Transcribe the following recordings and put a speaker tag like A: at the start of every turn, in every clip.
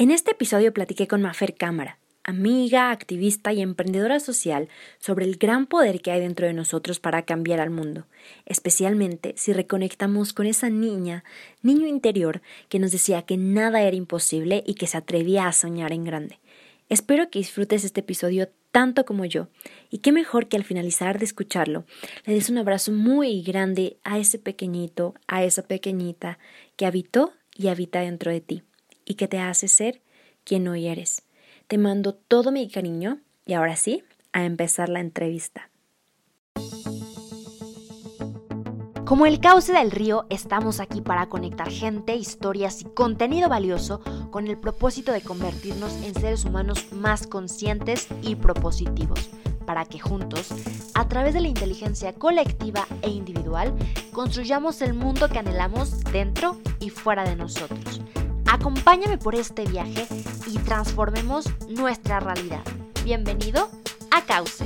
A: En este episodio platiqué con Mafer Cámara, amiga, activista y emprendedora social, sobre el gran poder que hay dentro de nosotros para cambiar al mundo, especialmente si reconectamos con esa niña, niño interior, que nos decía que nada era imposible y que se atrevía a soñar en grande. Espero que disfrutes este episodio tanto como yo, y qué mejor que al finalizar de escucharlo le des un abrazo muy grande a ese pequeñito, a esa pequeñita que habitó y habita dentro de ti, y que te hace ser quien hoy eres. Te mando todo mi cariño y ahora sí, a empezar la entrevista. Como el cauce del río, estamos aquí para conectar gente, historias y contenido valioso con el propósito de convertirnos en seres humanos más conscientes y propositivos, para que juntos, a través de la inteligencia colectiva e individual, construyamos el mundo que anhelamos dentro y fuera de nosotros. Acompáñame por este viaje y transformemos nuestra realidad. Bienvenido a Cauce.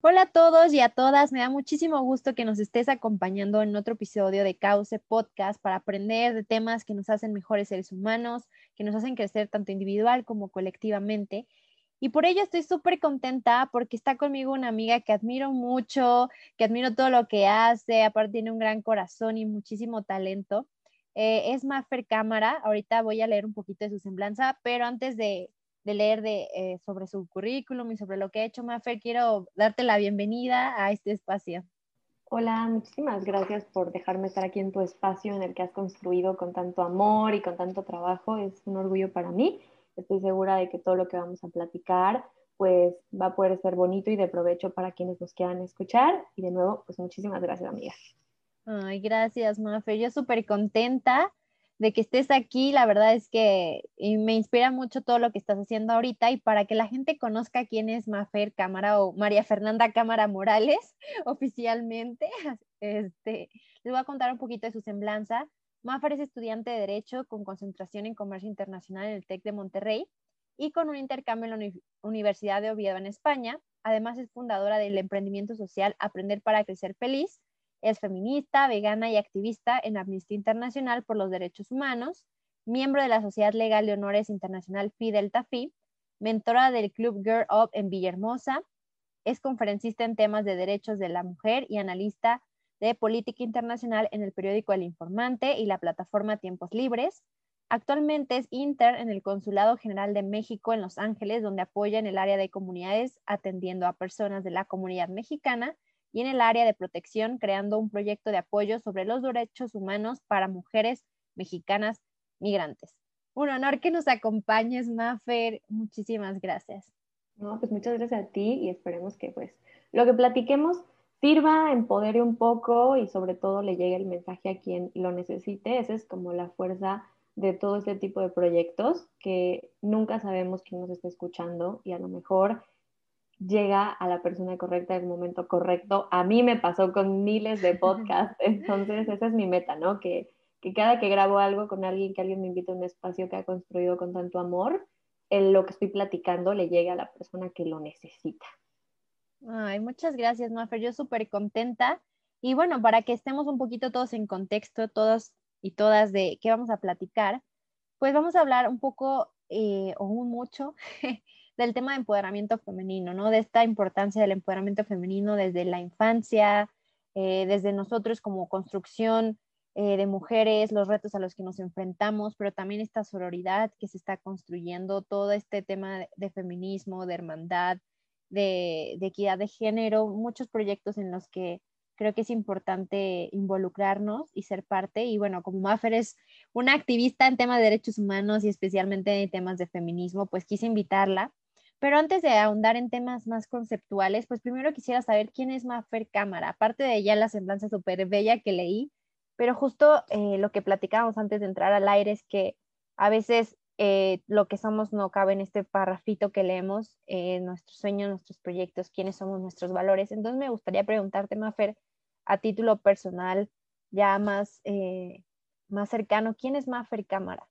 A: Hola a todos y a todas, me da muchísimo gusto que nos estés acompañando en otro episodio de Cauce Podcast para aprender de temas que nos hacen mejores seres humanos, que nos hacen crecer tanto individual como colectivamente. Y por ello estoy súper contenta porque está conmigo una amiga que admiro mucho, que admiro todo lo que hace, aparte tiene un gran corazón y muchísimo talento. Eh, es Maffer Cámara, ahorita voy a leer un poquito de su semblanza, pero antes de, leer de, eh, sobre su currículum y sobre lo que ha hecho Maffer, quiero darte la bienvenida a este espacio.
B: Hola, muchísimas gracias por dejarme estar aquí en tu espacio en el que has construido con tanto amor y con tanto trabajo. Es un orgullo para mí estoy segura de que todo lo que vamos a platicar pues va a poder ser bonito y de provecho para quienes nos quieran escuchar. Y de nuevo, pues muchísimas gracias, amiga.
A: Ay, gracias, Mafe. Yo súper contenta de que estés aquí. La verdad es que me inspira mucho todo lo que estás haciendo ahorita y para que la gente conozca quién es Mafer Cámara o María Fernanda Cámara Morales oficialmente, este, les voy a contar un poquito de su semblanza. Maffer es estudiante de Derecho con concentración en Comercio Internacional en el TEC de Monterrey y con un intercambio en la Universidad de Oviedo en España. Además es fundadora del emprendimiento social Aprender para Crecer Feliz. Es feminista, vegana y activista en Amnistía Internacional por los Derechos Humanos, miembro de la Sociedad Legal de Honores Internacional Phi Delta Phi, mentora del Club Girl Up en Villahermosa, es conferencista en temas de derechos de la mujer y analista de Política Internacional en el periódico El Informante y la plataforma Tiempos Libres. Actualmente es inter en el Consulado General de México en Los Ángeles, donde apoya en el área de comunidades atendiendo a personas de la comunidad mexicana y en el área de protección creando un proyecto de apoyo sobre los derechos humanos para mujeres mexicanas migrantes. Un honor que nos acompañes, Mafer. Muchísimas gracias.
B: No, pues muchas gracias a ti y esperemos que pues lo que platiquemos sirva, empodere un poco y sobre todo le llegue el mensaje a quien lo necesite. Esa es como la fuerza de todo este tipo de proyectos que nunca sabemos quién nos está escuchando y a lo mejor llega a la persona correcta en el momento correcto. A mí me pasó con miles de podcasts, entonces esa es mi meta, ¿no? Que, que cada que grabo algo con alguien, que alguien me invite a un espacio que ha construido con tanto amor, en lo que estoy platicando le llegue a la persona que lo necesita.
A: Ay, muchas gracias, Mafer. Yo súper contenta. Y bueno, para que estemos un poquito todos en contexto, todos y todas de qué vamos a platicar, pues vamos a hablar un poco eh, o un mucho del tema de empoderamiento femenino, ¿no? De esta importancia del empoderamiento femenino desde la infancia, eh, desde nosotros como construcción eh, de mujeres, los retos a los que nos enfrentamos, pero también esta sororidad que se está construyendo, todo este tema de feminismo, de hermandad, de, equidad de género, muchos proyectos en los que creo que es importante involucrarnos y ser parte. Y bueno, como Maffer es una activista en temas de derechos humanos y especialmente en temas de feminismo, pues quise invitarla. Pero antes de ahondar en temas más conceptuales, pues primero quisiera saber quién es Maffer Cámara, aparte de ya la semblanza súper bella que leí, pero justo eh, lo que platicábamos antes de entrar al aire es que a veces eh, lo que somos no cabe en este parrafito que leemos, eh, nuestros sueños, nuestros proyectos, quiénes somos, nuestros valores. Entonces me gustaría preguntarte, Mafer, a título personal, ya más, eh, más cercano, ¿quién es Mafer Cámara?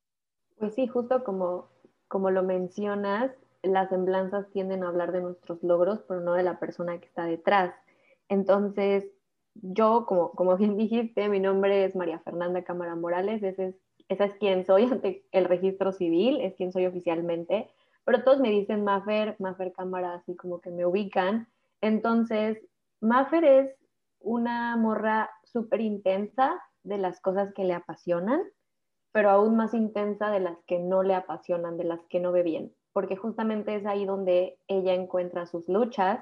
B: Pues sí, justo como, como lo mencionas, las semblanzas tienden a hablar de nuestros logros, pero no de la persona que está detrás. Entonces, yo, como, como bien dijiste, mi nombre es María Fernanda Cámara Morales, ese es, esa es quien soy ante el registro civil, es quien soy oficialmente, pero todos me dicen Mafer, Mafer Cámara, así como que me ubican. Entonces, Mafer es una morra súper intensa de las cosas que le apasionan, pero aún más intensa de las que no le apasionan, de las que no ve bien, porque justamente es ahí donde ella encuentra sus luchas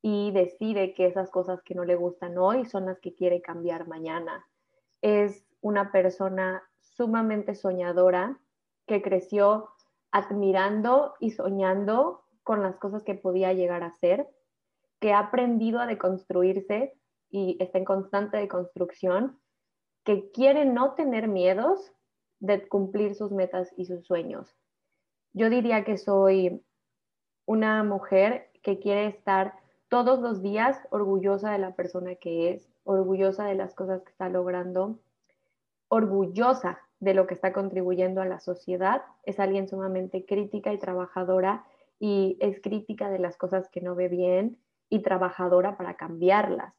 B: y decide que esas cosas que no le gustan hoy son las que quiere cambiar mañana. Es una persona sumamente soñadora que creció admirando y soñando con las cosas que podía llegar a ser, que ha aprendido a deconstruirse y está en constante deconstrucción, que quiere no tener miedos de cumplir sus metas y sus sueños. Yo diría que soy una mujer que quiere estar todos los días orgullosa de la persona que es, orgullosa de las cosas que está logrando, orgullosa de lo que está contribuyendo a la sociedad. Es alguien sumamente crítica y trabajadora y es crítica de las cosas que no ve bien y trabajadora para cambiarlas.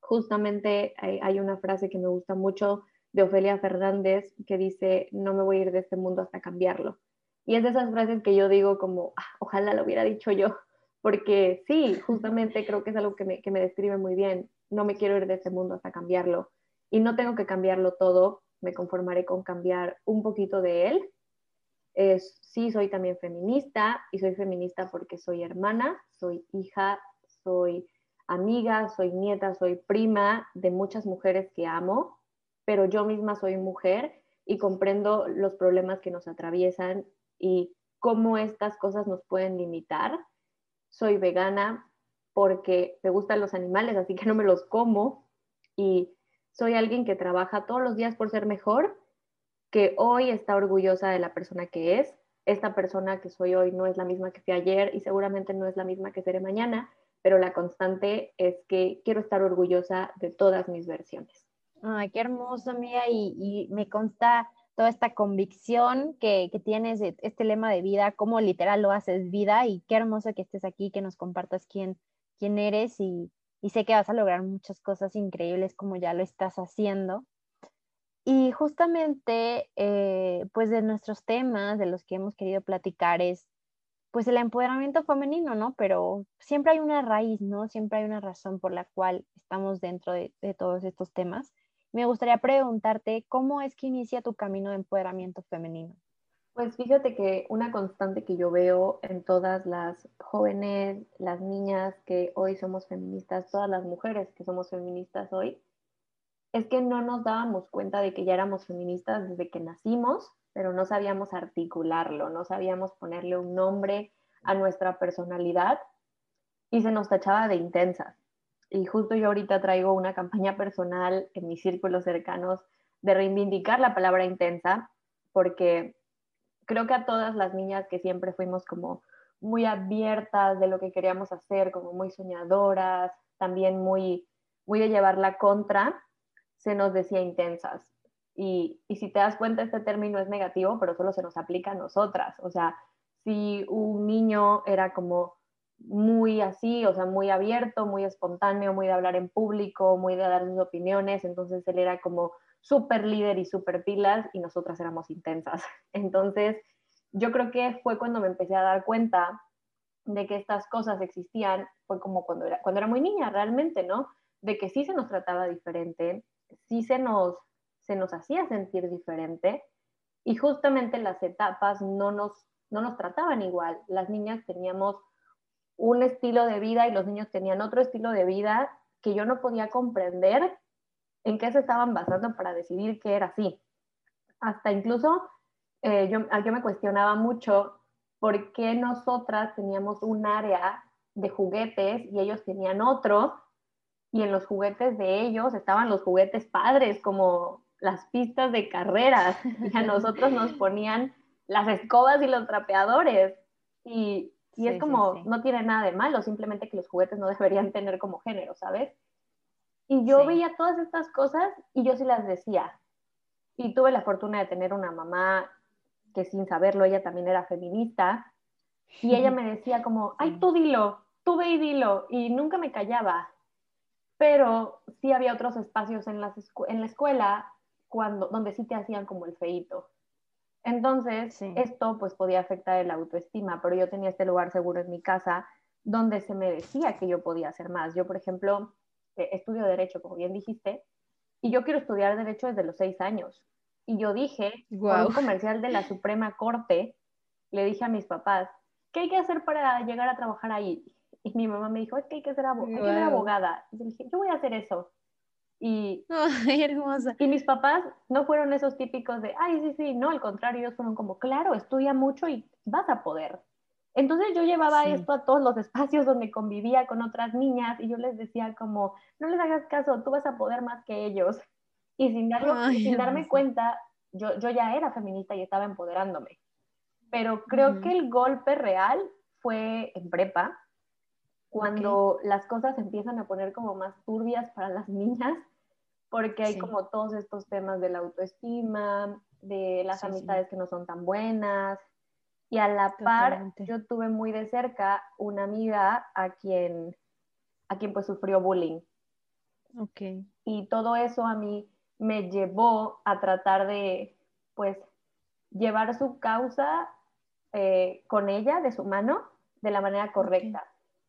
B: Justamente hay, una frase que me gusta mucho de Ofelia Fernández que dice, no me voy a ir de este mundo hasta cambiarlo. Y es de esas frases que yo digo como, ah, ojalá lo hubiera dicho yo, porque sí, justamente creo que es algo que me, que me describe muy bien. No me quiero ir de este mundo hasta cambiarlo. Y no tengo que cambiarlo todo, me conformaré con cambiar un poquito de él. Es, sí, soy también feminista y soy feminista porque soy hermana, soy hija, soy amiga, soy nieta, soy prima de muchas mujeres que amo, pero yo misma soy mujer y comprendo los problemas que nos atraviesan y cómo estas cosas nos pueden limitar. Soy vegana porque me gustan los animales, así que no me los como y soy alguien que trabaja todos los días por ser mejor, que hoy está orgullosa de la persona que es. Esta persona que soy hoy no es la misma que fui ayer y seguramente no es la misma que seré mañana, pero la constante es que quiero estar orgullosa de todas mis versiones.
A: Ay, qué hermoso, amiga, y, me consta toda esta convicción que, que, tienes este lema de vida, cómo literal lo haces vida, y qué hermoso que estés aquí, que nos compartas quién, quién eres y, y sé que vas a lograr muchas cosas increíbles como ya lo estás haciendo. Y justamente, eh, pues de nuestros temas, de los que hemos querido platicar, es pues el empoderamiento femenino, ¿no? Pero siempre hay una raíz, ¿no? Siempre hay una razón por la cual estamos dentro de, de todos estos temas. Me gustaría preguntarte, ¿cómo es que inicia tu camino de empoderamiento femenino?
B: Pues fíjate que una constante que yo veo en todas las jóvenes, las niñas que hoy somos feministas, todas las mujeres que somos feministas hoy, es que no nos dábamos cuenta de que ya éramos feministas desde que nacimos, pero no sabíamos articularlo, no sabíamos ponerle un nombre a nuestra personalidad y se nos tachaba de intensas. Y justo yo ahorita traigo una campaña personal en mis círculos cercanos de reivindicar la palabra intensa, porque creo que a todas las niñas que siempre fuimos como muy abiertas de lo que queríamos hacer, como muy soñadoras, también muy, muy de llevar la contra, se nos decía intensas. Y, y si te das cuenta, este término es negativo, pero solo se nos aplica a nosotras. O sea, si un niño era como muy así, o sea, muy abierto, muy espontáneo, muy de hablar en público, muy de dar sus opiniones, entonces él era como súper líder y súper pilas y nosotras éramos intensas. Entonces, yo creo que fue cuando me empecé a dar cuenta de que estas cosas existían, fue como cuando era, cuando era muy niña realmente, ¿no? De que sí se nos trataba diferente, sí se nos, se nos hacía sentir diferente y justamente las etapas no nos, no nos trataban igual. Las niñas teníamos un estilo de vida y los niños tenían otro estilo de vida que yo no podía comprender en qué se estaban basando para decidir que era así. Hasta incluso eh, yo, yo me cuestionaba mucho por qué nosotras teníamos un área de juguetes y ellos tenían otro, y en los juguetes de ellos estaban los juguetes padres, como las pistas de carreras, y a nosotros nos ponían las escobas y los trapeadores. Y, y es como, no tiene nada de malo, simplemente que los juguetes no deberían tener como género, ¿sabes? Y yo veía todas estas cosas y yo sí las decía. Y tuve la fortuna de tener una mamá que sin saberlo ella también era feminista. Y ella me decía como, ay, tú dilo, tú ve y dilo. Y nunca me callaba. pero sí había otros espacios en, las en la escuela cuando, donde sí te hacían como el feito. Entonces, esto pues podía afectar el autoestima, pero yo tenía este lugar seguro en mi casa donde se me decía que yo podía hacer más. Yo, por ejemplo, eh, estudio Derecho, como bien dijiste, y yo quiero estudiar Derecho desde los seis años. Y yo dije, wow. un comercial de la Suprema Corte, le dije a mis papás, ¿qué hay que hacer para llegar a trabajar ahí? Y mi mamá me dijo, es que hay que ser, abogada. Y yo dije, yo voy a hacer eso. Y,
A: hermosa.
B: y mis papás no fueron esos típicos de, ay, sí, sí, no, al contrario, ellos fueron como, claro, estudia mucho y vas a poder. Entonces yo llevaba esto a todos los espacios donde convivía con otras niñas y yo les decía como, no les hagas caso, tú vas a poder más que ellos. Y sin, sin darme cuenta, yo, yo ya era feminista y estaba empoderándome. Pero creo que el golpe real fue en prepa, cuando las cosas empiezan a poner como más turbias para las niñas, porque hay como todos estos temas de la autoestima, de las amistades que no son tan buenas, y a la par, yo tuve muy de cerca una amiga a quien, a quien pues sufrió bullying.
A: Okay.
B: Y todo eso a mí me llevó a tratar de, pues, llevar su causa eh, con ella, de su mano, de la manera correcta.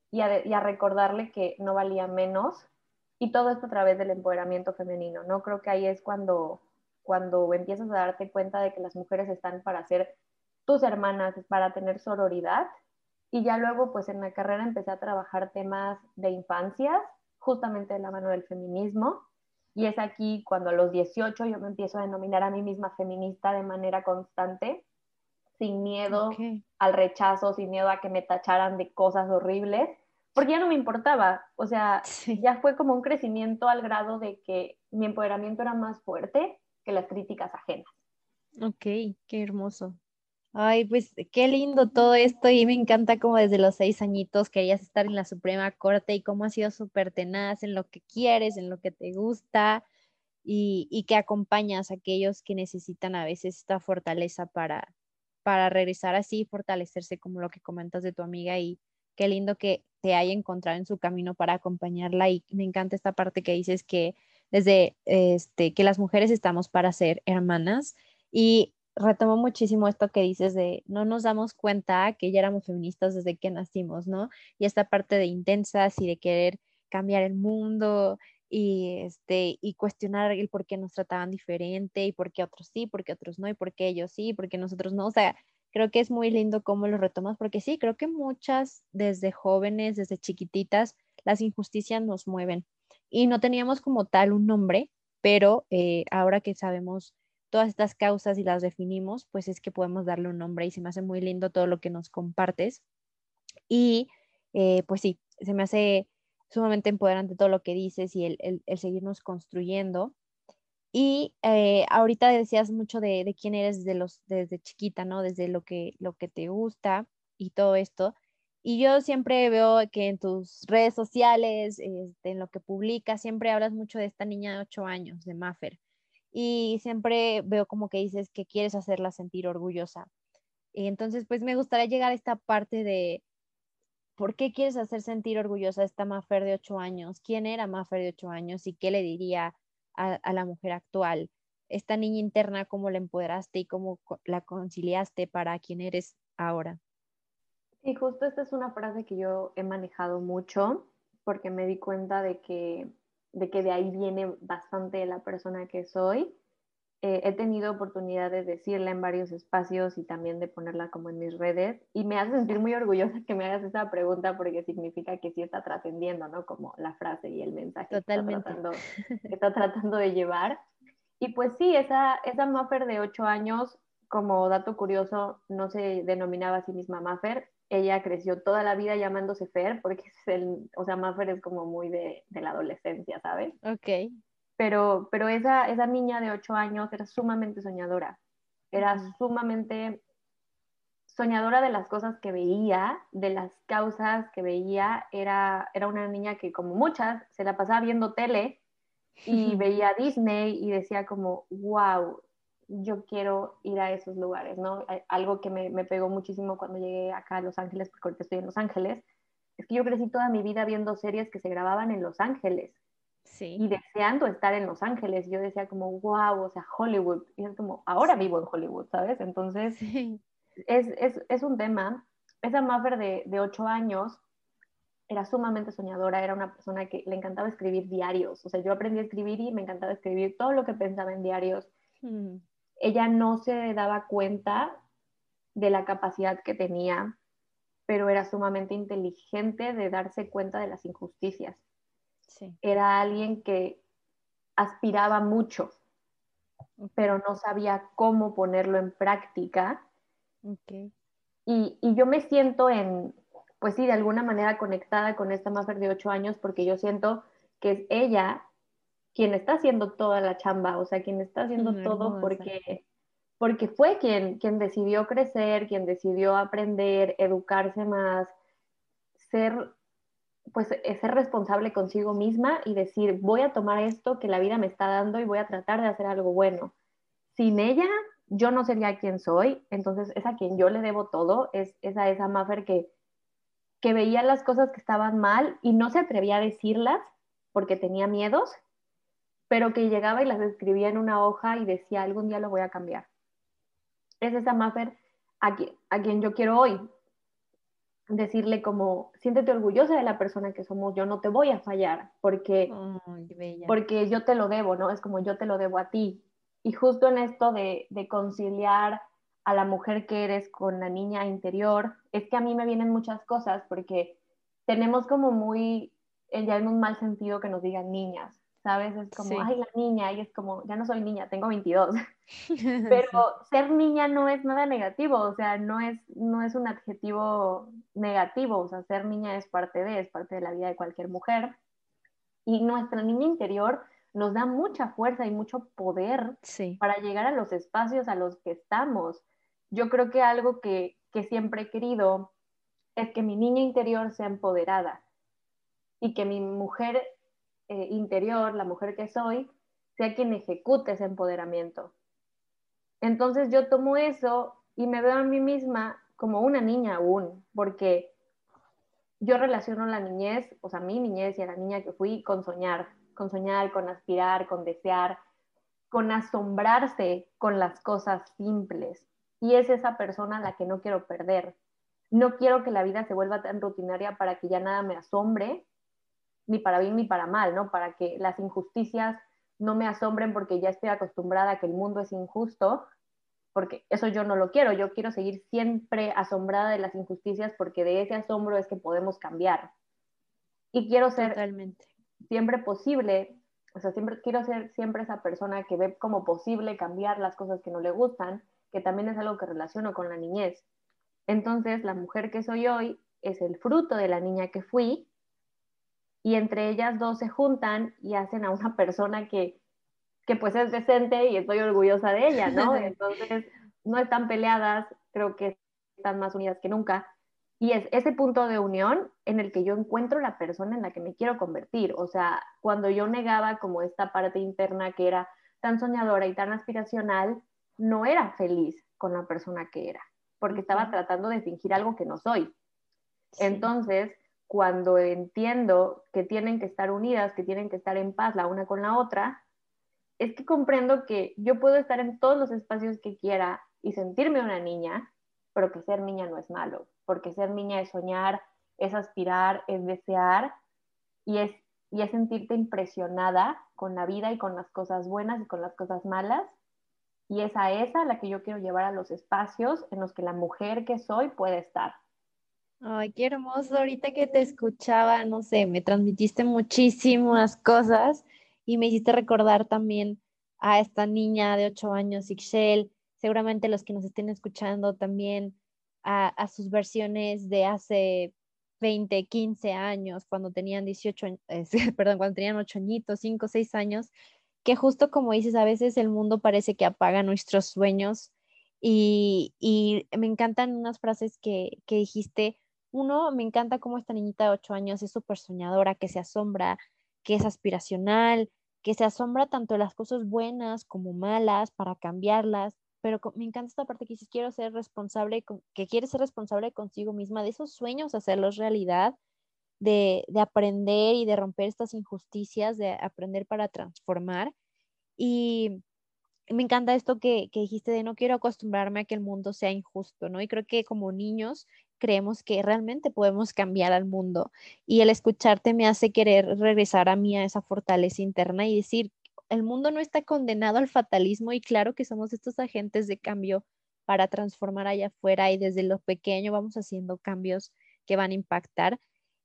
B: Y, a, y, a, recordarle que no valía menos. Y todo esto a través del empoderamiento femenino. No creo que ahí es cuando, cuando empiezas a darte cuenta de que las mujeres están para ser tus hermanas para tener sororidad. Y ya luego, pues en la carrera empecé a trabajar temas de infancia, justamente de la mano del feminismo. Y es aquí cuando a los 18 yo me empiezo a denominar a mí misma feminista de manera constante, sin miedo al rechazo, sin miedo a que me tacharan de cosas horribles, porque ya no me importaba. O sea, ya fue como un crecimiento al grado de que mi empoderamiento era más fuerte que las críticas ajenas.
A: Ok, qué hermoso. Ay, pues qué lindo todo esto y me encanta como desde los seis añitos querías estar en la Suprema Corte y cómo has sido súper tenaz en lo que quieres, en lo que te gusta y, que acompañas a aquellos que necesitan a veces esta fortaleza para, para regresar así, fortalecerse como lo que comentas de tu amiga y qué lindo que te haya encontrado en su camino para acompañarla y me encanta esta parte que dices que desde este que las mujeres estamos para ser hermanas y retomo muchísimo esto que dices de no nos damos cuenta que ya éramos feministas desde que nacimos, ¿no? Y esta parte de intensas y de querer cambiar el mundo y, este, y cuestionar el por qué nos trataban diferente y por qué otros sí, por qué otros no y por qué ellos sí, por qué nosotros no. O sea, creo que es muy lindo cómo lo retomas porque sí, creo que muchas desde jóvenes, desde chiquititas, las injusticias nos mueven y no teníamos como tal un nombre, pero eh, ahora que sabemos todas estas causas y las definimos, pues es que podemos darle un nombre y se me hace muy lindo todo lo que nos compartes. Y eh, pues sí, se me hace sumamente empoderante todo lo que dices y el, seguirnos construyendo. Y eh, ahorita decías mucho de, quién eres desde, los, desde chiquita, ¿no? Desde lo que, lo que te gusta y todo esto. Y yo siempre veo que en tus redes sociales, este, en lo que publicas, siempre hablas mucho de esta niña de 8 años, de Maffer y siempre veo como que dices que quieres hacerla sentir orgullosa. Y entonces, pues me gustaría llegar a esta parte de por qué quieres hacer sentir orgullosa a esta Mafer de ocho años, quién era Mafer de ocho años y qué le diría a, la mujer actual. Esta niña interna, cómo la empoderaste y cómo la conciliaste para quien eres ahora.
B: Y justo esta es una frase que yo he manejado mucho porque me di cuenta de que de que de ahí viene bastante la persona que soy. Eh, he tenido oportunidad de decirla en varios espacios y también de ponerla como en mis redes y me hace sentir muy orgullosa que me hagas esa pregunta porque significa que sí está trascendiendo, ¿no? Como la frase y el mensaje
A: Totalmente.
B: Que, está tratando, está tratando de llevar. Y pues sí, esa, esa Maffer de ocho años, como dato curioso, no se denominaba a sí misma Maffer, ella creció toda la vida llamándose Fer, porque es el, o sea, Maffer es como muy de, de, la adolescencia, ¿sabes?
A: Ok.
B: Pero, pero esa, esa niña de ocho años era sumamente soñadora, era sumamente soñadora de las cosas que veía, de las causas que veía, era, era una niña que como muchas se la pasaba viendo tele y veía Disney y decía como, wow, yo quiero ir a esos lugares, ¿no? Algo que me, me, pegó muchísimo cuando llegué acá a Los Ángeles, porque ahorita estoy en Los Ángeles, es que yo crecí toda mi vida viendo series que se grababan en Los Ángeles. y deseando estar en Los Ángeles. Yo decía como, wow, o sea, Hollywood. Y es como, ahora vivo en Hollywood, ¿sabes? Entonces, es, es, es, un tema. Esa Maffer de, de ocho años era sumamente soñadora, era una persona que le encantaba escribir diarios. O sea, yo aprendí a escribir y me encantaba escribir todo lo que pensaba en diarios. Mm. Ella no se daba cuenta de la capacidad que tenía, pero era sumamente inteligente de darse cuenta de las injusticias. Era alguien que aspiraba mucho, pero no sabía cómo ponerlo en práctica. Y, yo me siento en, pues sí, de alguna manera conectada con esta mujer de ocho años porque yo siento que es ella quien está haciendo toda la chamba, o sea, quien está haciendo todo porque, porque fue quien, quien decidió crecer, quien decidió aprender, educarse más, ser pues eh, ser responsable consigo misma y decir, voy a tomar esto que la vida me está dando y voy a tratar de hacer algo bueno. Sin ella, yo no sería quien soy, entonces es a quien yo le debo todo, es, es a esa Maffer que, que veía las cosas que estaban mal y no se atrevía a decirlas porque tenía miedos, pero que llegaba y las escribía en una hoja y decía, algún día lo voy a cambiar. Es esa Maffer a a quien yo quiero hoy, decirle como, siéntete orgullosa de la persona que somos, yo no te voy a fallar, porque, porque yo te lo debo, ¿no? Es como yo te lo debo a ti. Y justo en esto de, de conciliar a la mujer que eres con la niña interior, es que a mí me vienen muchas cosas, porque tenemos como muy, ya en un mal sentido que nos digan niñas, ¿sabes? Es como, ay, la niña, y es como, ya no soy niña, tengo 22. Pero ser niña no es nada negativo, o sea, no es, no es un adjetivo negativo, o sea, ser niña es parte de, es parte de la vida de cualquier mujer. Y nuestra niña interior nos da mucha fuerza y mucho poder para llegar a los espacios a los que estamos. Yo creo que algo que, que siempre he querido es que mi niña interior sea empoderada y que mi mujer eh, interior, la mujer que soy, sea quien ejecute ese empoderamiento. Entonces yo tomo eso y me veo a mí misma como una niña aún, porque yo relaciono la niñez, o sea, mi niñez y a la niña que fui con soñar, con soñar, con aspirar, con desear, con asombrarse con las cosas simples. Y es esa persona la que no quiero perder. No quiero que la vida se vuelva tan rutinaria para que ya nada me asombre ni para bien ni para mal, ¿no? Para que las injusticias no me asombren porque ya estoy acostumbrada a que el mundo es injusto, porque eso yo no lo quiero, yo quiero seguir siempre asombrada de las injusticias porque de ese asombro es que podemos cambiar. Y quiero ser siempre posible, o sea, siempre quiero ser siempre esa persona que ve como posible cambiar las cosas que no le gustan, que también es algo que relaciono con la niñez. Entonces, la mujer que soy hoy es el fruto de la niña que fui y entre ellas dos se juntan y hacen a una persona que, que pues es decente y estoy orgullosa de ella, ¿no? Entonces, no están peleadas, creo que están más unidas que nunca. Y es ese punto de unión en el que yo encuentro la persona en la que me quiero convertir. O sea, cuando yo negaba como esta parte interna que era tan soñadora y tan aspiracional, no era feliz con la persona que era, porque estaba tratando de fingir algo que no soy. Entonces, cuando entiendo que tienen que estar unidas, que tienen que estar en paz la una con la otra, es que comprendo que yo puedo estar en todos los espacios que quiera y sentirme una niña, pero que ser niña no es malo, porque ser niña es soñar, es aspirar, es desear y es, y es sentirte impresionada con la vida y con las cosas buenas y con las cosas malas. Y es a esa la que yo quiero llevar a los espacios en los que la mujer que soy puede estar.
A: Ay, qué hermoso. Ahorita que te escuchaba, no sé, me transmitiste muchísimas cosas y me hiciste recordar también a esta niña de ocho años, Ixchel, seguramente los que nos estén escuchando también a, sus versiones de hace 20, 15 años, cuando tenían 18, perdón, cuando tenían ocho añitos, 5, 6 años, que justo como dices, a veces el mundo parece que apaga nuestros sueños y, y me encantan unas frases que, que dijiste uno, me encanta cómo esta niñita de ocho años es súper soñadora, que se asombra, que es aspiracional, que se asombra tanto de las cosas buenas como malas para cambiarlas, pero me encanta esta parte que dices, quiero ser responsable, que quiere ser responsable consigo misma de esos sueños, hacerlos realidad de, de aprender y de romper estas injusticias, de aprender para transformar. Y me encanta esto que, que, dijiste de no quiero acostumbrarme a que el mundo sea injusto, ¿no? Y creo que como niños creemos que realmente podemos cambiar al mundo y el escucharte me hace querer regresar a mí a esa fortaleza interna y decir, el mundo no está condenado al fatalismo y claro que somos estos agentes de cambio para transformar allá afuera y desde lo pequeño vamos haciendo cambios que van a impactar.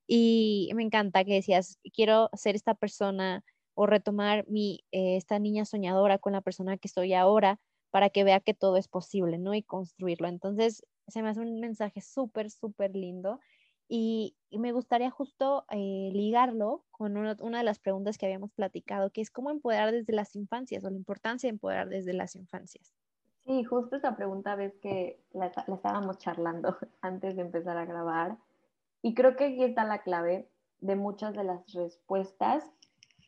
A: Y me encanta que decías, quiero ser esta persona o retomar mi, eh, esta niña soñadora con la persona que soy ahora para que vea que todo es posible, ¿no? Y construirlo. Entonces, se me hace un mensaje súper, súper lindo. Y, me gustaría justo eh, ligarlo con una, de las preguntas que habíamos platicado, que es cómo empoderar desde las infancias o la importancia de empoderar desde las infancias.
B: Sí, justo esa pregunta ves que la, estábamos charlando antes de empezar a grabar. Y creo que aquí está la clave de muchas de las respuestas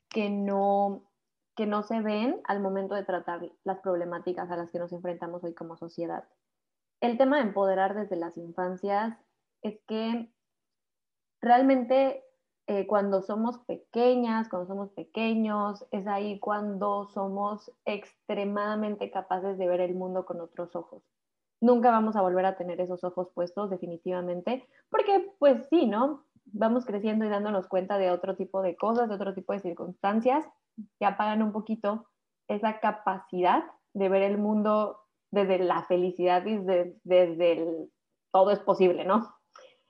B: que no, que no se ven al momento de tratar las problemáticas a las que nos enfrentamos hoy como sociedad. El tema de empoderar desde las infancias es que realmente eh, cuando somos pequeñas, cuando somos pequeños, es ahí cuando somos extremadamente capaces de ver el mundo con otros ojos. Nunca vamos a volver a tener esos ojos puestos definitivamente, porque pues sí, ¿no? Vamos creciendo y dándonos cuenta de otro tipo de cosas, de otro tipo de circunstancias que apagan un poquito esa capacidad de ver el mundo desde la felicidad y desde, el todo es posible, ¿no?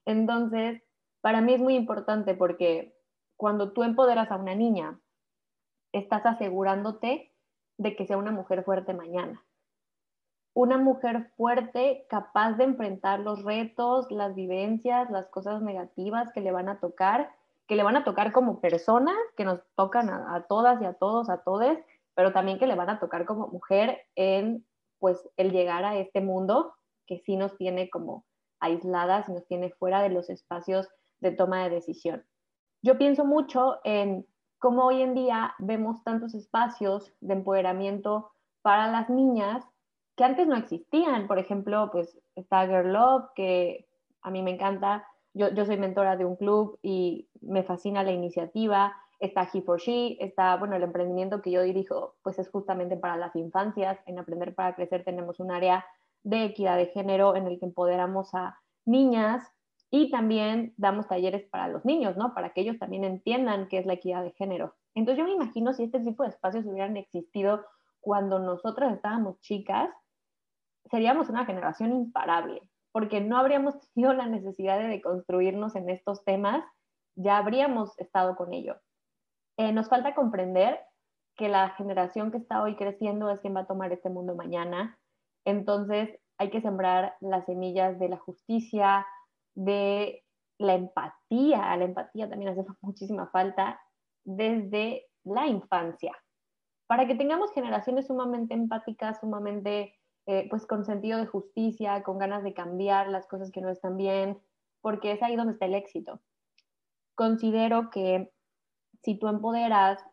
B: Entonces, para mí es muy importante porque cuando tú empoderas a una niña, estás asegurándote de que sea una mujer fuerte mañana. Una mujer fuerte capaz de enfrentar los retos, las vivencias, las cosas negativas que le van a tocar, que le van a tocar como persona, que nos tocan a, todas y a todos, a todes, pero también que le van a tocar como mujer en pues el llegar a este mundo que sí nos tiene como aisladas, nos tiene fuera de los espacios de toma de decisión. Yo pienso mucho en cómo hoy en día vemos tantos espacios de empoderamiento para las niñas que antes no existían. Por ejemplo, pues está Girl Love, que a mí me encanta. Yo, yo soy mentora de un club y me fascina la iniciativa. Está He for She, está, bueno, el emprendimiento que yo dirijo, pues es justamente para las infancias. En Aprender para Crecer tenemos un área de equidad de género en el que empoderamos a niñas y también damos talleres para los niños, ¿no? Para que ellos también entiendan qué es la equidad de género. Entonces yo me imagino si este tipo de espacios hubieran existido cuando nosotras estábamos chicas, seríamos una generación imparable, porque no habríamos tenido la necesidad de construirnos en estos temas, ya habríamos estado con ello. Eh, nos falta comprender que la generación que está hoy creciendo es quien va a tomar este mundo mañana. Entonces hay que sembrar las semillas de la justicia, de la empatía, la empatía también hace muchísima falta desde la infancia, para que tengamos generaciones sumamente empáticas, sumamente eh, pues con sentido de justicia, con ganas de cambiar las cosas que no están bien, porque es ahí donde está el éxito. Considero que si tú empoderas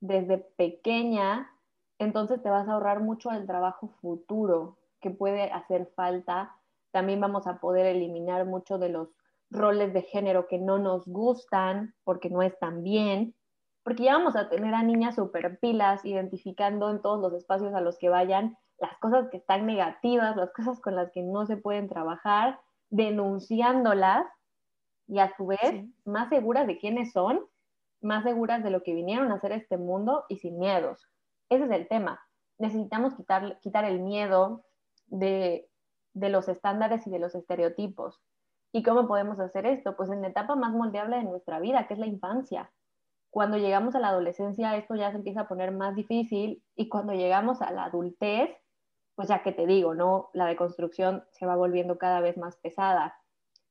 B: desde pequeña, entonces te vas a ahorrar mucho el trabajo futuro que puede hacer falta. También vamos a poder eliminar mucho de los roles de género que no nos gustan porque no están bien, porque ya vamos a tener a niñas super pilas identificando en todos los espacios a los que vayan las cosas que están negativas, las cosas con las que no se pueden trabajar, denunciándolas y a su vez más seguras de quiénes son, más seguras de lo que vinieron a hacer este mundo y sin miedos. Ese es el tema. Necesitamos quitar, quitar el miedo de de los estándares y de los estereotipos. ¿Y cómo podemos hacer esto? Pues en la etapa más moldeable de nuestra vida, que es la infancia. Cuando llegamos a la adolescencia, esto ya se empieza a poner más difícil y cuando llegamos a la adultez, pues ya que te digo, ¿no? La deconstrucción se va volviendo cada vez más pesada.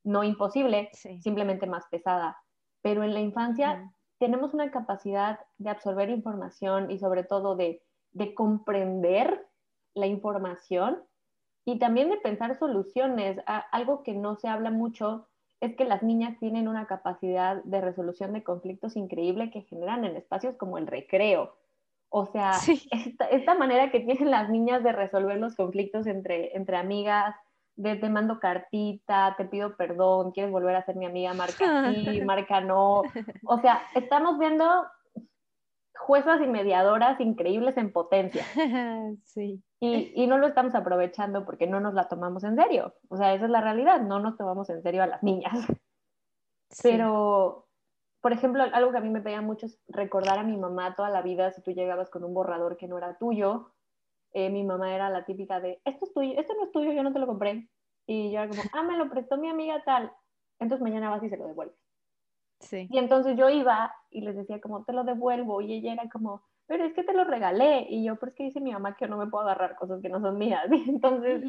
B: No imposible, simplemente más pesada. Pero en la infancia tenemos una capacidad de absorber información y sobre todo de, de comprender la información y también de pensar soluciones. algo que no se habla mucho es que las niñas tienen una capacidad de resolución de conflictos increíble que generan en espacios como el recreo. O sea, esta, manera que tienen las niñas de resolver los conflictos entre, entre amigas, de te mando cartita, te pido perdón, quieres volver a ser mi amiga, marca sí, marca no. O sea, estamos viendo juezas y mediadoras increíbles en potencia.
A: Sí.
B: Y, y, no lo estamos aprovechando porque no nos la tomamos en serio. O sea, esa es la realidad, no nos tomamos en serio a las niñas. Pero, por ejemplo, algo que a mí me pega mucho es recordar a mi mamá toda la vida si tú llegabas con un borrador que no era tuyo. Eh, mi mamá era la típica de, esto es tuyo, esto no es tuyo, yo no te lo compré. Y yo era como, ah, me lo prestó mi amiga tal. Entonces mañana vas y se lo devuelves.
A: Sí.
B: Y entonces yo iba y les decía como, te lo devuelvo. Y ella era como, pero es que te lo regalé. Y yo, pero es que dice mi mamá que yo no me puedo agarrar cosas que no son mías. Y entonces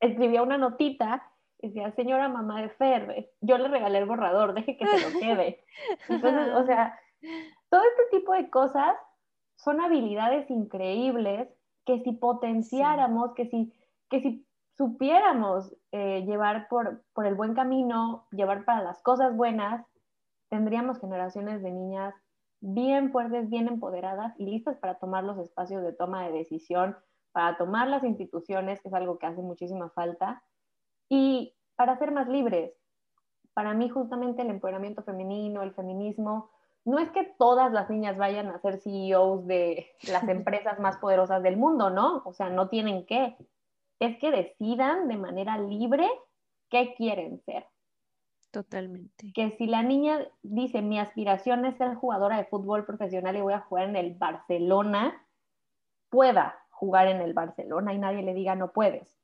B: escribía una notita decía, señora mamá de Fer, yo le regalé el borrador, deje que se lo quede. Entonces, o sea, todo este tipo de cosas son habilidades increíbles que si potenciáramos, que, si, que si supiéramos eh, llevar por, por el buen camino, llevar para las cosas buenas, tendríamos generaciones de niñas bien fuertes, bien empoderadas y listas para tomar los espacios de toma de decisión, para tomar las instituciones, que es algo que hace muchísima falta, y para ser más libres. Para mí justamente el empoderamiento femenino, el feminismo, no es que todas las niñas vayan a ser CEOs de las empresas más poderosas del mundo, ¿no? O sea, no tienen que. Es que decidan de manera libre qué quieren ser.
A: Totalmente.
B: Que si la niña dice, mi aspiración es ser jugadora de fútbol profesional y voy a jugar en el Barcelona, pueda jugar en el Barcelona y nadie le diga no puedes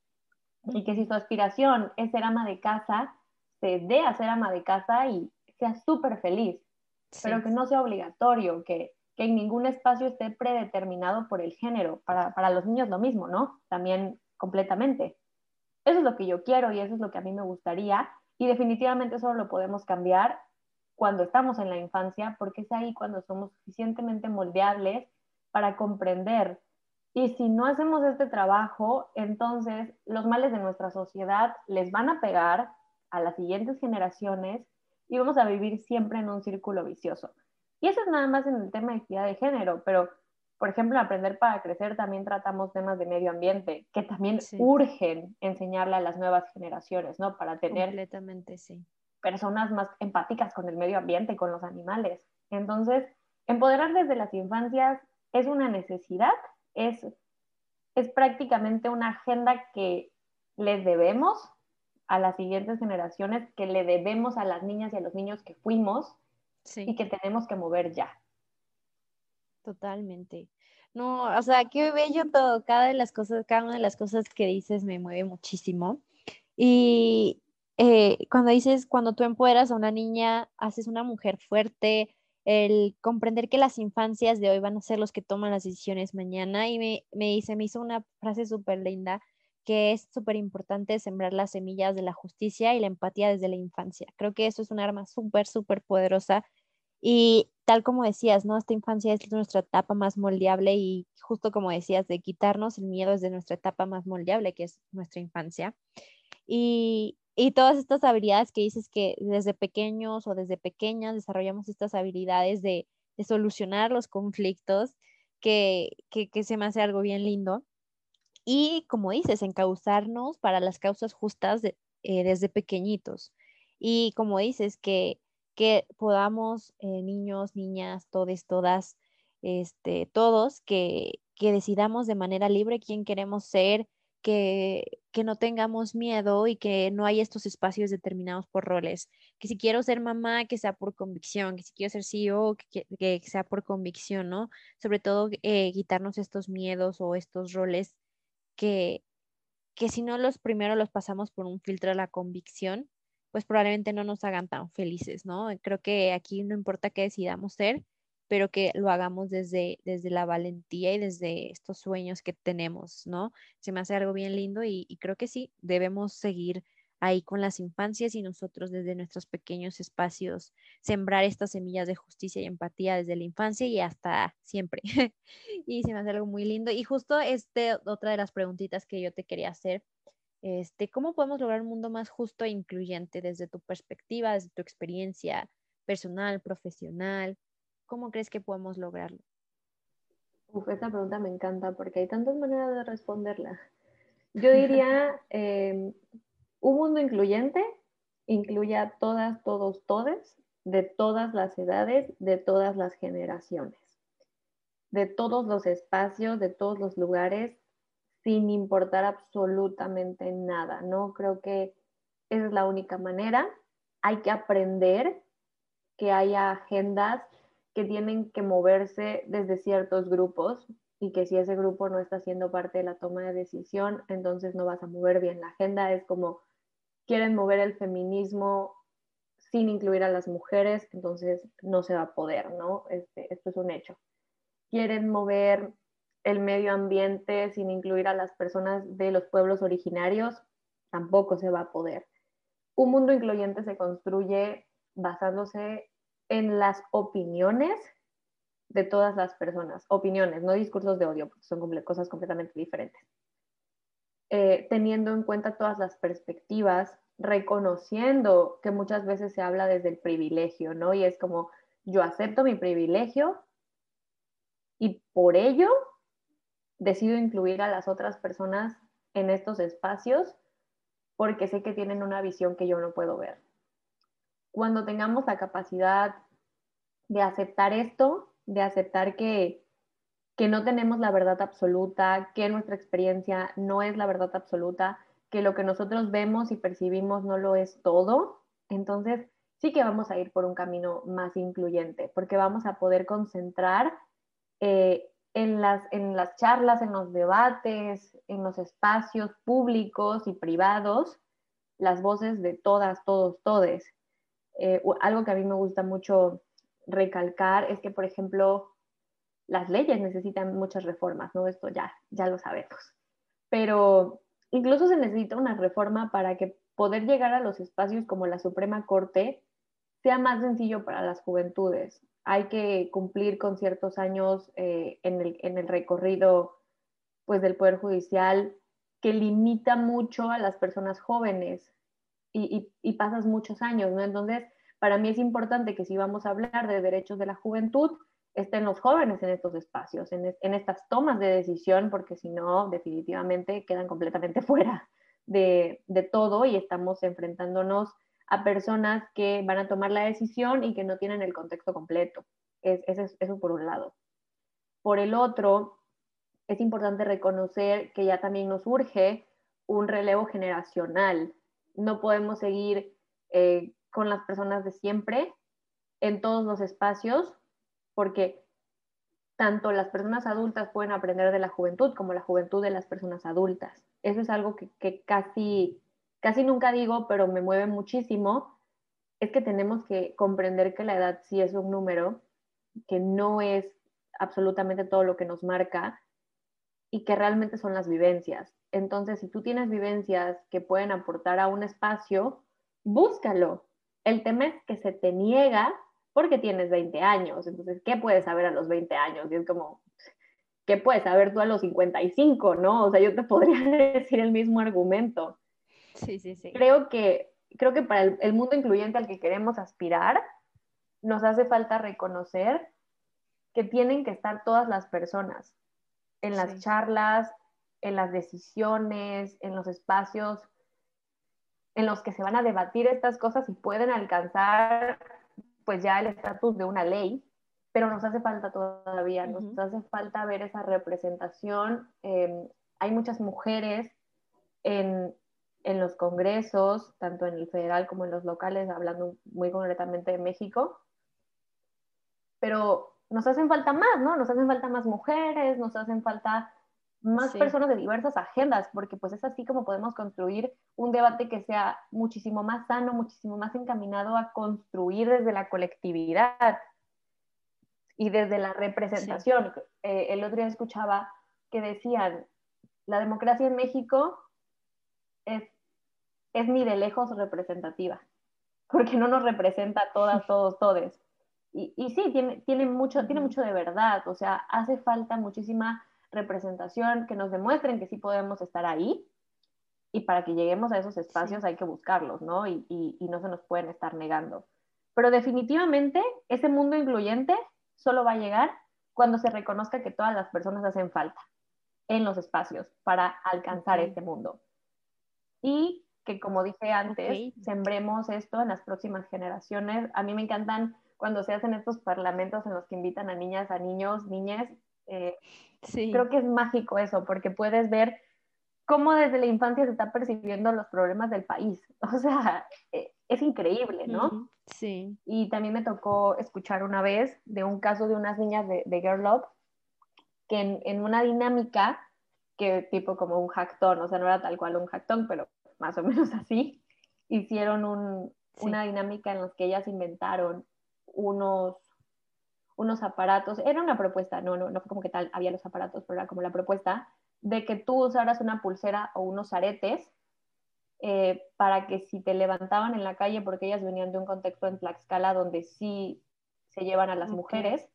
B: y que si su aspiración es ser ama de casa, se dé a ser ama de casa y sea súper feliz, pero que no sea obligatorio, que, que, en ningún espacio esté predeterminado por el género. Para, para los niños lo mismo, ¿no? También completamente. Eso es lo que yo quiero y eso es lo que a mí me gustaría y definitivamente eso lo podemos cambiar cuando estamos en la infancia, porque es ahí cuando somos suficientemente moldeables para comprender y si no hacemos este trabajo, entonces los males de nuestra sociedad les van a pegar a las siguientes generaciones y vamos a vivir siempre en un círculo vicioso. Y eso es nada más en el tema de equidad de género, pero por ejemplo, en Aprender para Crecer también tratamos temas de medio ambiente, que también urgen enseñarle a las nuevas generaciones, ¿no? Para tener
A: Completamente, sí.
B: personas más empáticas con el medio ambiente, con los animales. Entonces, empoderar desde las infancias es una necesidad es, es prácticamente una agenda que les debemos a las siguientes generaciones, que le debemos a las niñas y a los niños que fuimos y que tenemos que mover ya.
A: Totalmente. No, o sea, qué bello todo, cada de las cosas, cada una de las cosas que dices me mueve muchísimo. Y eh, cuando dices, cuando tú empoderas a una niña, haces una mujer fuerte, el comprender que las infancias de hoy van a ser los que toman las decisiones mañana y me, me, dice, me hizo una frase súper linda que es súper importante sembrar las semillas de la justicia y la empatía desde la infancia. Creo que eso es un arma súper, súper poderosa y tal como decías, ¿no? Esta infancia es nuestra etapa más moldeable y justo como decías, de quitarnos el miedo desde nuestra etapa más moldeable, que es nuestra infancia. Y, y todas estas habilidades que dices que desde pequeños o desde pequeñas desarrollamos estas habilidades de, solucionar los conflictos, que, se me hace algo bien lindo. Y como dices, encauzarnos para las causas justas eh, desde pequeñitos. Y como dices, que, que podamos, eh, niños, niñas, todes, todas, este, todos, que, que decidamos de manera libre quién queremos ser, que, no tengamos miedo y que no hay estos espacios determinados por roles. Que si quiero ser mamá, que sea por convicción, que si quiero ser CEO, que, que sea por convicción, ¿no? Sobre todo eh, quitarnos estos miedos o estos roles que, que si no los primero los pasamos por un filtro de la convicción, pues probablemente no nos hagan tan felices, ¿no? Creo que aquí no importa qué decidamos ser, pero que lo hagamos desde, desde la valentía y desde estos sueños que tenemos, ¿no? Se me hace algo bien lindo y, creo que sí, debemos seguir ahí con las infancias y nosotros desde nuestros pequeños espacios sembrar estas semillas de justicia y empatía desde la infancia y hasta siempre. y se me hace algo muy lindo. Y justo este, otra de las preguntitas que yo te quería hacer, este, ¿cómo podemos lograr un mundo más justo e incluyente desde tu perspectiva, desde tu experiencia personal, profesional? ¿Cómo crees que podemos lograrlo?
B: Esta pregunta me encanta porque hay tantas maneras de responderla. Yo diría, em, un mundo incluyente incluye a todas, todos, todes, de todas las edades, de todas las generaciones, de todos los espacios, de todos los lugares, sin importar absolutamente nada. No creo que esa es la única manera. Hay que aprender que haya agendas que tienen que moverse desde ciertos grupos y que si ese grupo no está siendo parte de la toma de decisión, entonces no vas a mover bien la agenda. Es como quieren mover el feminismo sin incluir a las mujeres, entonces no se va a poder, ¿no? Este, esto es un hecho. Quieren mover el medio ambiente sin incluir a las personas de los pueblos originarios, tampoco se va a poder. Un mundo incluyente se construye basándose en las opiniones de todas las personas, opiniones, no discursos de odio, porque son cosas completamente diferentes. Eh, teniendo en cuenta todas las perspectivas, reconociendo que muchas veces se habla desde el privilegio, ¿no? Y es como, yo acepto mi privilegio y por ello decido incluir a las otras personas en estos espacios porque sé que tienen una visión que yo no puedo ver. Cuando tengamos la capacidad de aceptar esto, de aceptar que que no tenemos la verdad absoluta, que nuestra experiencia no es la verdad absoluta, que lo que nosotros vemos y percibimos no lo es todo, entonces sí que vamos a ir por un camino más incluyente, porque vamos a poder concentrar eh, en, las, en las charlas, en los debates, en los espacios públicos y privados, las voces de todas, todos, todes. Eh, algo que a mí me gusta mucho recalcar es que, por ejemplo, las leyes necesitan muchas reformas, ¿no? Esto ya, ya lo sabemos. Pero incluso se necesita una reforma para que poder llegar a los espacios como la Suprema Corte sea más sencillo para las juventudes. Hay que cumplir con ciertos años eh, en, el, recorrido pues, del Poder Judicial que limita mucho a las personas jóvenes y, y pasas muchos años, ¿no? Entonces, para mí es importante que si vamos a hablar de derechos de la juventud, estén los jóvenes en estos espacios, en, estas tomas de decisión, porque si no, definitivamente quedan completamente fuera de, todo y estamos enfrentándonos a personas que van a tomar la decisión y que no tienen el contexto completo. Es, eso por un lado. Por el otro, es importante reconocer que ya también nos urge un relevo generacional. No podemos seguir eh, con las personas de siempre en todos los espacios porque tanto las personas adultas pueden aprender de la juventud como la juventud de las personas adultas. Eso es algo que, casi, casi nunca digo, pero me mueve muchísimo, es que tenemos que comprender que la edad sí es un número, que no es absolutamente todo lo que nos marca y que realmente son las vivencias. Entonces, si tú tienes vivencias que pueden aportar a un espacio, búscalo. El tema es que se te niega porque tienes 20 años. Entonces, ¿qué puedes saber a los 20 años? Y es como, ¿qué puedes saber tú a los 55? ¿No? O sea, yo te podría decir el mismo argumento.
A: Sí, sí, sí.
B: Creo que, creo que para el, mundo incluyente al que queremos aspirar, nos hace falta reconocer que tienen que estar todas las personas en las charlas, en las decisiones, en los espacios en los que se van a debatir estas cosas y pueden alcanzar pues ya el estatus de una ley, pero nos hace falta todavía, nos hace falta ver esa representación. Em, hay muchas mujeres en, en, los congresos, tanto en el federal como en los locales, hablando muy concretamente de México, pero nos hacen falta más, ¿no? Nos hacen falta más mujeres, nos hacen falta más personas de diversas agendas, porque pues es así como podemos construir un debate que sea muchísimo más sano, muchísimo más encaminado a construir desde la colectividad y desde la representación. Eh, el otro día escuchaba que decían, la democracia en México es, es ni de lejos representativa, porque no nos representa a todas, todos, todes. Y, y sí, tiene, tiene, mucho, tiene mucho de verdad, o sea, hace falta muchísima representación, que nos demuestren que sí podemos estar ahí. Y para que lleguemos a esos espacios hay que buscarlos, ¿no? Y, y, no se nos pueden estar negando. Pero definitivamente ese mundo incluyente solo va a llegar cuando se reconozca que todas las personas hacen falta. en los espacios para alcanzar este mundo. Y que como dije antes, sembremos esto en las próximas generaciones. A mí me encantan cuando se hacen estos parlamentos en los que invitan a niñas, a niños, niñas. Eh, sí. Creo que es mágico eso, porque puedes ver cómo desde la infancia se está percibiendo los problemas del país. O sea, eh, es increíble, ¿no?
A: Sí.
B: Y también me tocó escuchar una vez de un caso de unas niñas de, de Girl Love que en, en, una dinámica que tipo como un hackton, o sea, no era tal cual un hackton, pero más o menos así, hicieron un, una dinámica en la que ellas inventaron unos, unos aparatos, era una propuesta, no, no, no fue como que tal, había los aparatos, pero era como la propuesta de que tú usaras una pulsera o unos aretes eh, para que si te levantaban en la calle, porque ellas venían de un contexto en Tlaxcala donde sí se llevan a las mujeres,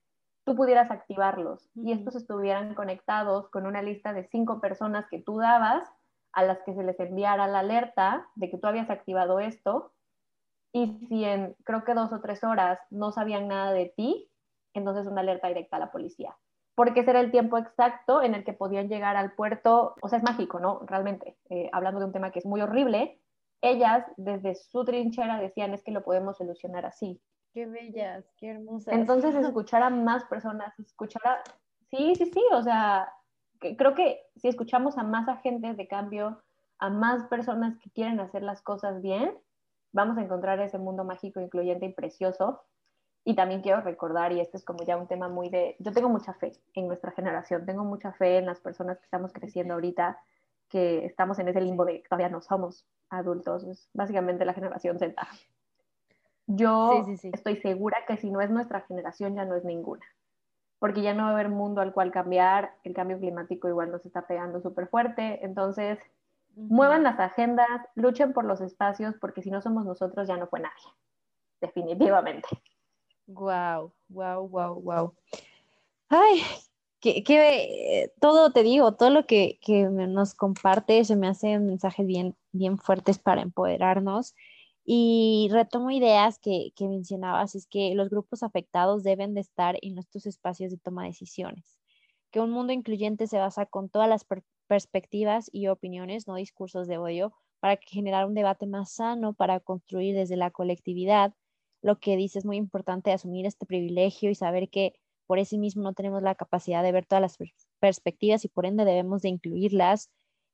B: tú pudieras activarlos y estos estuvieran conectados con una lista de cinco personas que tú dabas a las que se les enviara la alerta de que tú habías activado esto y si en creo que dos o tres horas no sabían nada de ti, entonces una alerta directa a la policía. Porque ese era el tiempo exacto en el que podían llegar al puerto. O sea, es mágico, ¿no? Realmente, eh, hablando de un tema que es muy horrible, ellas desde su trinchera decían es que lo podemos solucionar así.
A: Qué bellas, qué hermosas.
B: Entonces, escuchar a más personas, escuchar a... Sí, sí, sí, o sea, creo que si escuchamos a más agentes de cambio, a más personas que quieren hacer las cosas bien, vamos a encontrar ese mundo mágico, incluyente y precioso. Y también quiero recordar, y este es como ya un tema muy de, yo tengo mucha fe en nuestra generación, tengo mucha fe en las personas que estamos creciendo ahorita, que estamos en ese limbo de todavía no somos adultos, es básicamente la generación Z. Yo estoy segura que si no es nuestra generación, ya no es ninguna porque ya no va a haber mundo al cual cambiar, el cambio climático igual nos está pegando súper fuerte, entonces muevan las agendas, luchen por los espacios, porque si no somos nosotros ya no fue nadie, definitivamente.
A: Wow, wow, wow, wow. Ay, que, que, todo te digo, todo lo que, que nos comparte se me hacen mensajes bien, bien fuertes para empoderarnos y retomo ideas que, que, mencionabas, es que los grupos afectados deben de estar en estos espacios de toma de decisiones, que un mundo incluyente se basa con todas las perspectivas y opiniones, no discursos de odio, para generar un debate más sano, para construir desde la colectividad. Lo que dice es muy importante asumir este privilegio y saber que por sí mismo no tenemos la capacidad de ver todas las perspectivas y por ende debemos de incluirlas.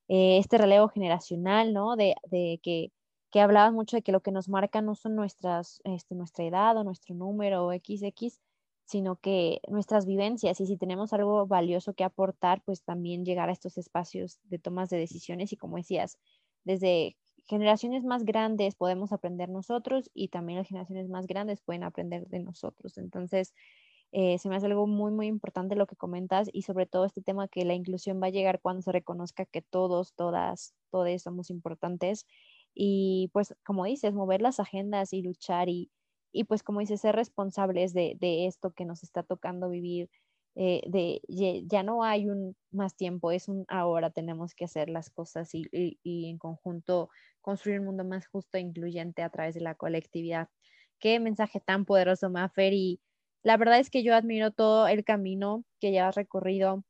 A: Eh, este relevo generacional, ¿no? De, de que que hablabas mucho de que lo que nos marca no son nuestras, este, nuestra edad o nuestro número o XX, sino que nuestras vivencias y si tenemos algo valioso que aportar, pues también llegar a estos espacios de tomas de decisiones y como decías, desde generaciones más grandes podemos aprender nosotros y también las generaciones más grandes pueden aprender de nosotros. Entonces, eh, se me hace algo muy, muy importante lo que comentas y sobre todo este tema que la inclusión va a llegar cuando se reconozca que todos, todas, todos somos importantes y pues como dices, mover las agendas y luchar y, y pues como dices, ser responsables de, de, esto que nos está tocando vivir, eh, de ya no hay un más tiempo, es un ahora tenemos que hacer las cosas y, en conjunto construir un mundo más justo e incluyente a través de la colectividad. Qué mensaje tan poderoso, Mafer, y la verdad es que yo admiro todo el camino que ya has recorrido,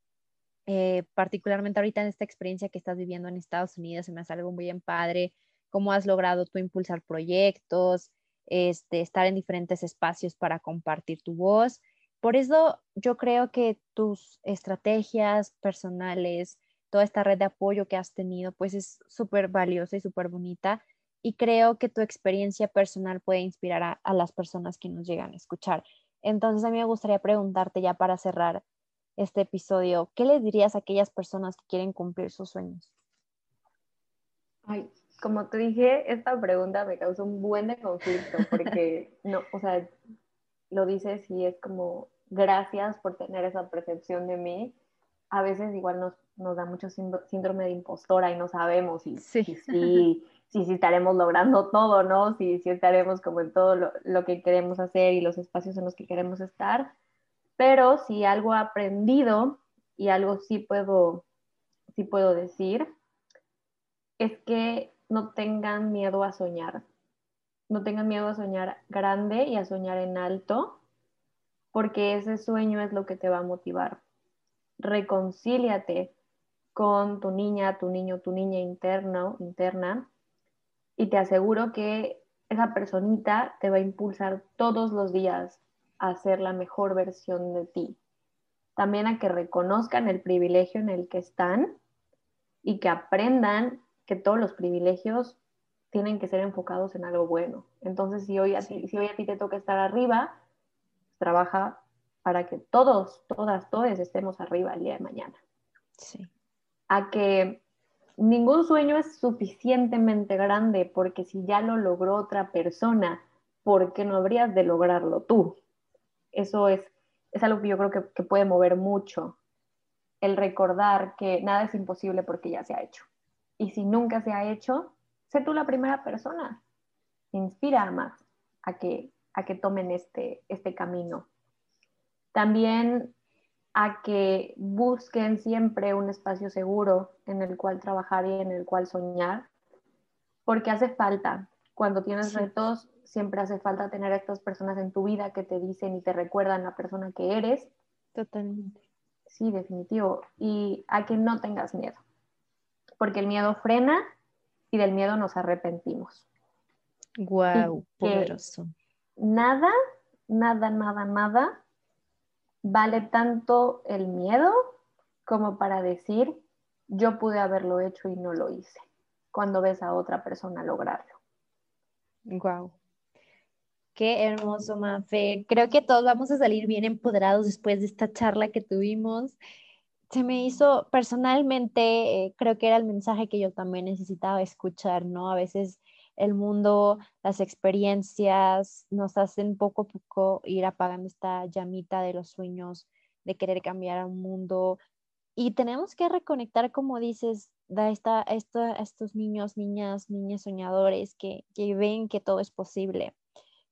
A: eh, particularmente ahorita en esta experiencia que estás viviendo en Estados Unidos, se me hace algo muy bien padre cómo has logrado tú impulsar proyectos, este, estar en diferentes espacios para compartir tu voz. Por eso yo creo que tus estrategias personales, toda esta red de apoyo que has tenido, pues es súper valiosa y súper bonita. Y creo que tu experiencia personal puede inspirar a, las personas que nos llegan a escuchar. Entonces a mí me gustaría preguntarte ya para cerrar este episodio, ¿qué les dirías a aquellas personas que quieren cumplir sus sueños?
B: Ay, como te dije, esta pregunta me causó un buen conflicto porque, no, o sea, lo dices y es como, gracias por tener esa percepción de mí. A veces igual nos, nos da mucho síndrome de impostora y no sabemos si sí. Si, si, estaremos logrando todo, ¿no? Si, si estaremos como en todo lo, lo, que queremos hacer y los espacios en los que queremos estar. Pero si algo he aprendido y algo sí puedo, sí puedo decir, es que no tengan miedo a soñar. No tengan miedo a soñar grande y a soñar en alto, porque ese sueño es lo que te va a motivar. Reconcíliate con tu niña, tu niño, tu niña interno, interna, y te aseguro que esa personita te va a impulsar todos los días a ser la mejor versión de ti. También a que reconozcan el privilegio en el que están y que aprendan que todos los privilegios tienen que ser enfocados en algo bueno. Entonces, si hoy a ti, si hoy a ti te toca estar arriba, trabaja para que todos, todas, todos estemos arriba el día de mañana.
A: Sí.
B: A que ningún sueño es suficientemente grande porque si ya lo logró otra persona, ¿por qué no habrías de lograrlo tú? Eso es, es algo que yo creo que, que puede mover mucho. El recordar que nada es imposible porque ya se ha hecho. Y si nunca se ha hecho, sé tú la primera persona. Inspira a más a que, a que tomen este, este camino. También a que busquen siempre un espacio seguro en el cual trabajar y en el cual soñar, porque hace falta. Cuando tienes retos, siempre hace falta tener a estas personas en tu vida que te dicen y te recuerdan la persona que eres.
A: Totalmente.
B: Sí, definitivo. Y a que no tengas miedo, porque el miedo frena y del miedo nos arrepentimos.
A: Wow, poderoso.
B: Nada, nada, nada, nada vale tanto el miedo como para decir, yo pude haberlo hecho y no lo hice, cuando ves a otra persona lograrlo.
A: Wow. Qué hermoso, Mafe. Creo que todos vamos a salir bien empoderados después de esta charla que tuvimos. Se me hizo personalmente, eh, creo que era el mensaje que yo también necesitaba escuchar, ¿no? A veces el mundo, las experiencias nos hacen poco a poco ir apagando esta llamita de los sueños, de querer cambiar al mundo. Y tenemos que reconectar, como dices, a, esta, esta, estos niños, niñas, niñas soñadores que, que ven que todo es posible.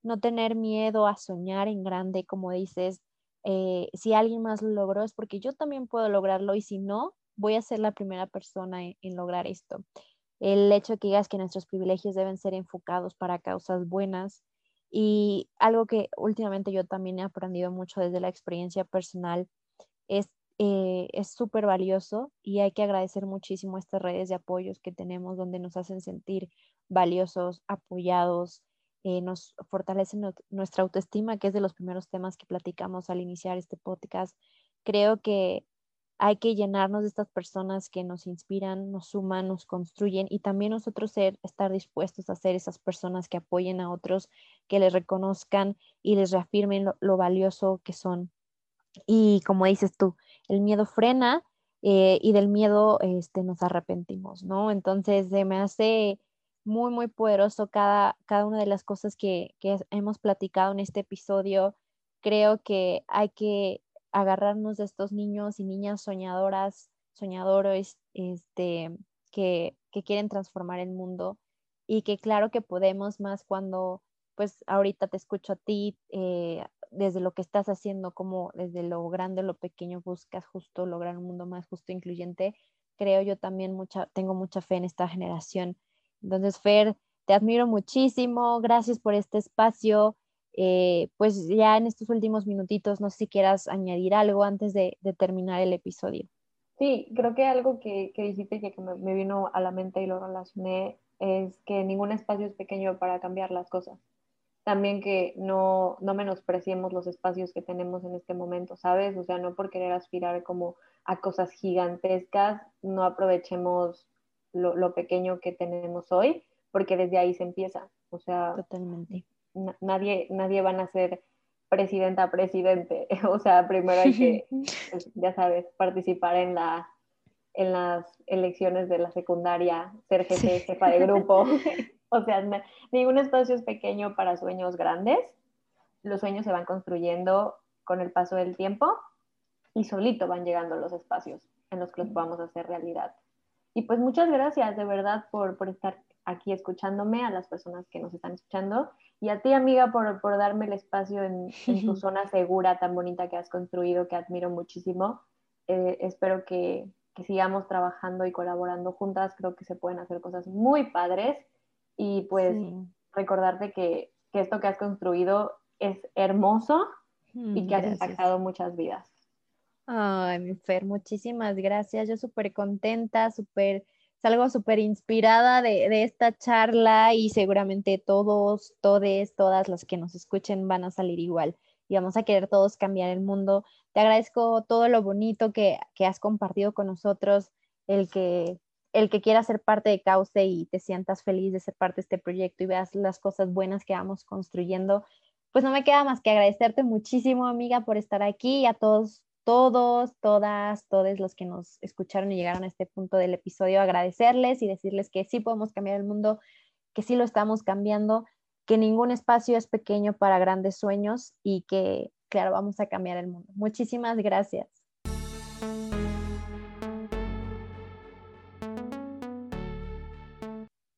A: No tener miedo a soñar en grande, como dices, eh, si alguien más lo logró es porque yo también puedo lograrlo y si no, voy a ser la primera persona en lograr esto. El hecho que digas que nuestros privilegios deben ser enfocados para causas buenas y algo que últimamente yo también he aprendido mucho desde la experiencia personal es eh, es súper valioso y hay que agradecer muchísimo estas redes de apoyos que tenemos donde nos hacen sentir valiosos, apoyados, eh, nos fortalecen nuestra autoestima, que es de los primeros temas que platicamos al iniciar este podcast. Creo que hay que llenarnos de estas personas que nos inspiran, nos suman, nos construyen y también nosotros ser, estar dispuestos a ser esas personas que apoyen a otros, que les reconozcan y les reafirmen lo, valioso que son. Y como dices tú, el miedo frena eh, y del miedo este, nos arrepentimos, ¿no? Entonces se me hace muy, muy poderoso cada, cada una de las cosas que, que hemos platicado en este episodio. Creo que hay que agarrarnos de estos niños y niñas soñadoras, soñadores, este, que, quieren transformar el mundo y que claro que podemos más cuando, pues ahorita te escucho a ti, eh, desde lo que estás haciendo, como desde lo grande, lo pequeño, buscas justo lograr un mundo más justo e incluyente. Creo yo también mucha, tengo mucha fe en esta generación. Entonces, Fer, te admiro muchísimo, gracias por este espacio. Eh, pues ya en estos últimos minutitos, no sé si quieras añadir algo antes de, terminar el episodio.
B: Sí, creo que algo que, que dijiste que, que me, vino a la mente y lo relacioné es que ningún espacio es pequeño para cambiar las cosas. También que no, no menospreciemos los espacios que tenemos en este momento, ¿sabes? O sea, no por querer aspirar como a cosas gigantescas, no aprovechemos lo, lo pequeño que tenemos hoy, porque desde ahí se empieza. O sea,
A: totalmente
B: nadie, nadie van a ser presidenta, presidente. O sea, primero hay que, pues, ya sabes, participar en, la, en las elecciones de la secundaria, ser jefe, jefa de grupo. o sea, ningún espacio es pequeño para sueños grandes. Los sueños se van construyendo con el paso del tiempo y solito van llegando los espacios en los que los podamos hacer realidad. Y pues muchas gracias de verdad por, por estar aquí escuchándome, a las personas que nos están escuchando y a ti, amiga, por, por darme el espacio en, tu zona segura tan bonita que has construido, que admiro muchísimo. Eh, espero que, que, sigamos trabajando y colaborando juntas. Creo que se pueden hacer cosas muy padres y pues recordarte que, que, esto que has construido es hermoso y que has impactado muchas vidas.
A: Ay, Fer, muchísimas gracias. Yo súper contenta, súper, salgo súper inspirada de, de, esta charla y seguramente todos, todes, todas las que nos escuchen van a salir igual y vamos a querer todos cambiar el mundo. Te agradezco todo lo bonito que, que has compartido con nosotros, el que el que quiera ser parte de Cauce y te sientas feliz de ser parte de este proyecto y veas las cosas buenas que vamos construyendo, pues no me queda más que agradecerte muchísimo, amiga, por estar aquí y a todos, todos, todas, todos los que nos escucharon y llegaron a este punto del episodio, agradecerles y decirles que sí podemos cambiar el mundo, que sí lo estamos cambiando, que ningún espacio es pequeño para grandes sueños y que, claro, vamos a cambiar el mundo. Muchísimas gracias.